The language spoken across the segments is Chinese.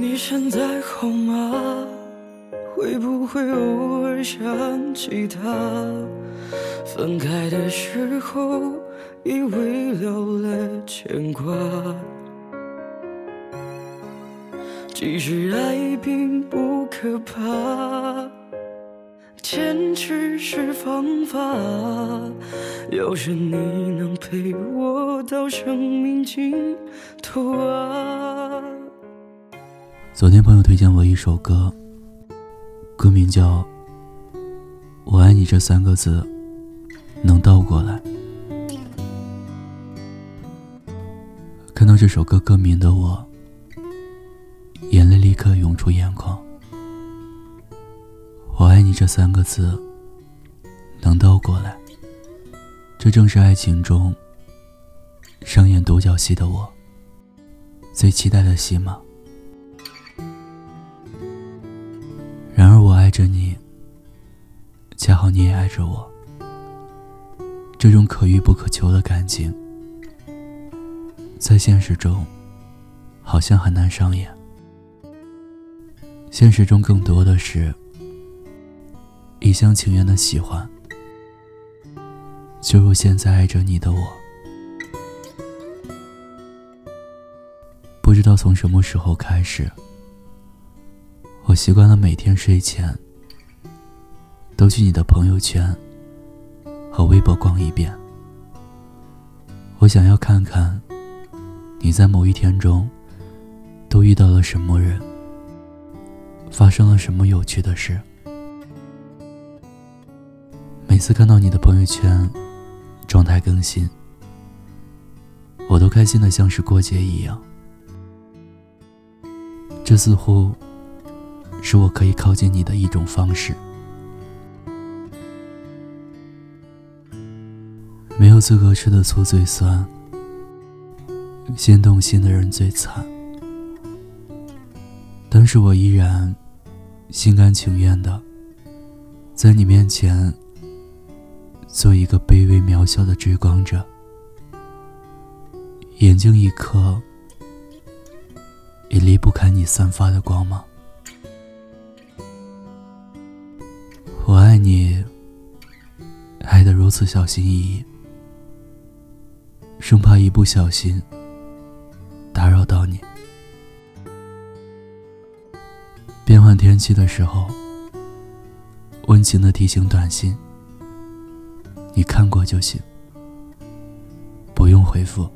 你现在好吗？会不会偶尔想起他？分开的时候，以为留了牵挂。其实爱并不可怕，坚持是方法。要是你能陪我到生命尽头啊！昨天朋友推荐我一首歌，歌名叫《我爱你》，这三个字能倒过来。看到这首歌歌名的我，眼泪立刻涌出眼眶。我爱你这三个字能倒过来，这正是爱情中上演独角戏的我最期待的戏码。着你，恰好你也爱着我。这种可遇不可求的感情，在现实中好像很难上演。现实中更多的是一厢情愿的喜欢，就如现在爱着你的我。不知道从什么时候开始。我习惯了每天睡前都去你的朋友圈和微博逛一遍。我想要看看你在某一天中都遇到了什么人，发生了什么有趣的事。每次看到你的朋友圈状态更新，我都开心的像是过节一样。这似乎……是我可以靠近你的一种方式。没有资格吃的醋最酸，先动心的人最惨。但是我依然心甘情愿的，在你面前做一个卑微渺小的追光者，眼睛一颗也离不开你散发的光芒。我爱你，爱得如此小心翼翼，生怕一不小心打扰到你。变换天气的时候，温情的提醒短信，你看过就行，不用回复。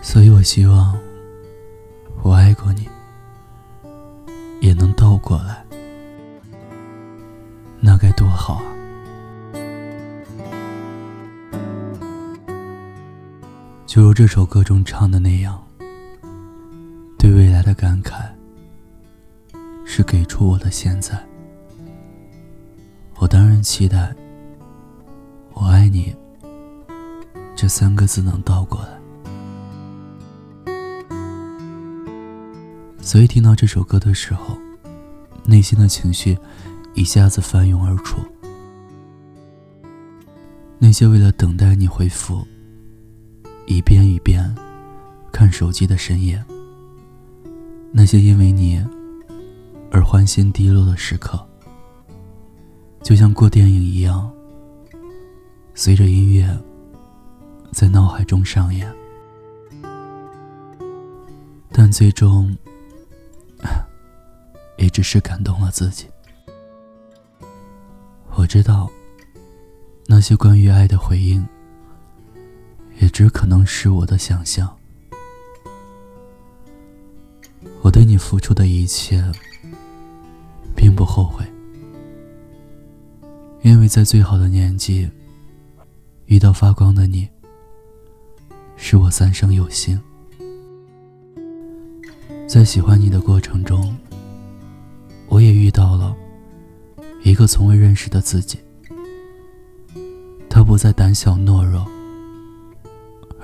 所以我希望，我爱过你，也能倒过来。那该多好啊！就如这首歌中唱的那样，对未来的感慨是给出我的现在。我当然期待“我爱你”这三个字能倒过来。所以听到这首歌的时候，内心的情绪。一下子翻涌而出，那些为了等待你回复，一遍一遍看手机的深夜，那些因为你而欢欣低落的时刻，就像过电影一样，随着音乐在脑海中上演，但最终也只是感动了自己。我知道，那些关于爱的回应，也只可能是我的想象。我对你付出的一切，并不后悔，因为在最好的年纪遇到发光的你，是我三生有幸。在喜欢你的过程中，我也遇到了。一个从未认识的自己，他不再胆小懦弱，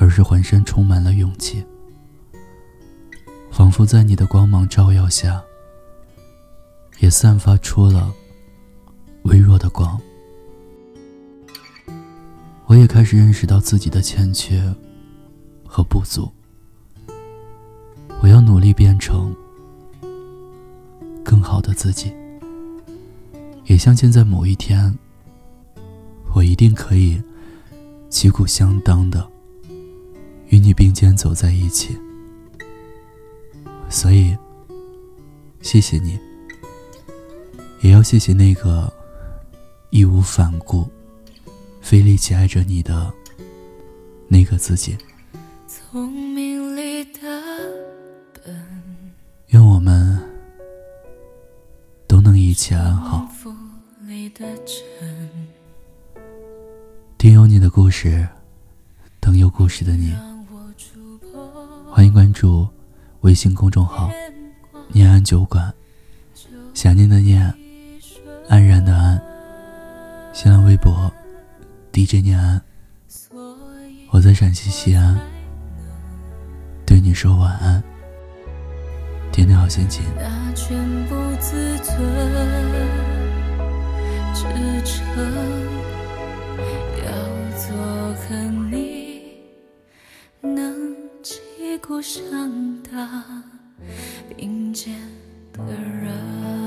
而是浑身充满了勇气，仿佛在你的光芒照耀下，也散发出了微弱的光。我也开始认识到自己的欠缺和不足，我要努力变成更好的自己，也相信在某一天，我一定可以旗鼓相当的与你并肩走在一起。所以，谢谢你，也要谢谢那个义无反顾、费力气爱着你的那个自己。聪明里的笨，愿我们都能一切安好。听有你的故事，等有故事的你。欢迎关注微信公众号“念安酒馆”，想念的念，安然的安。新浪微博 DJ 念安，我在陕西西安，对你说晚安，天天好心情。鼓相当并肩的人。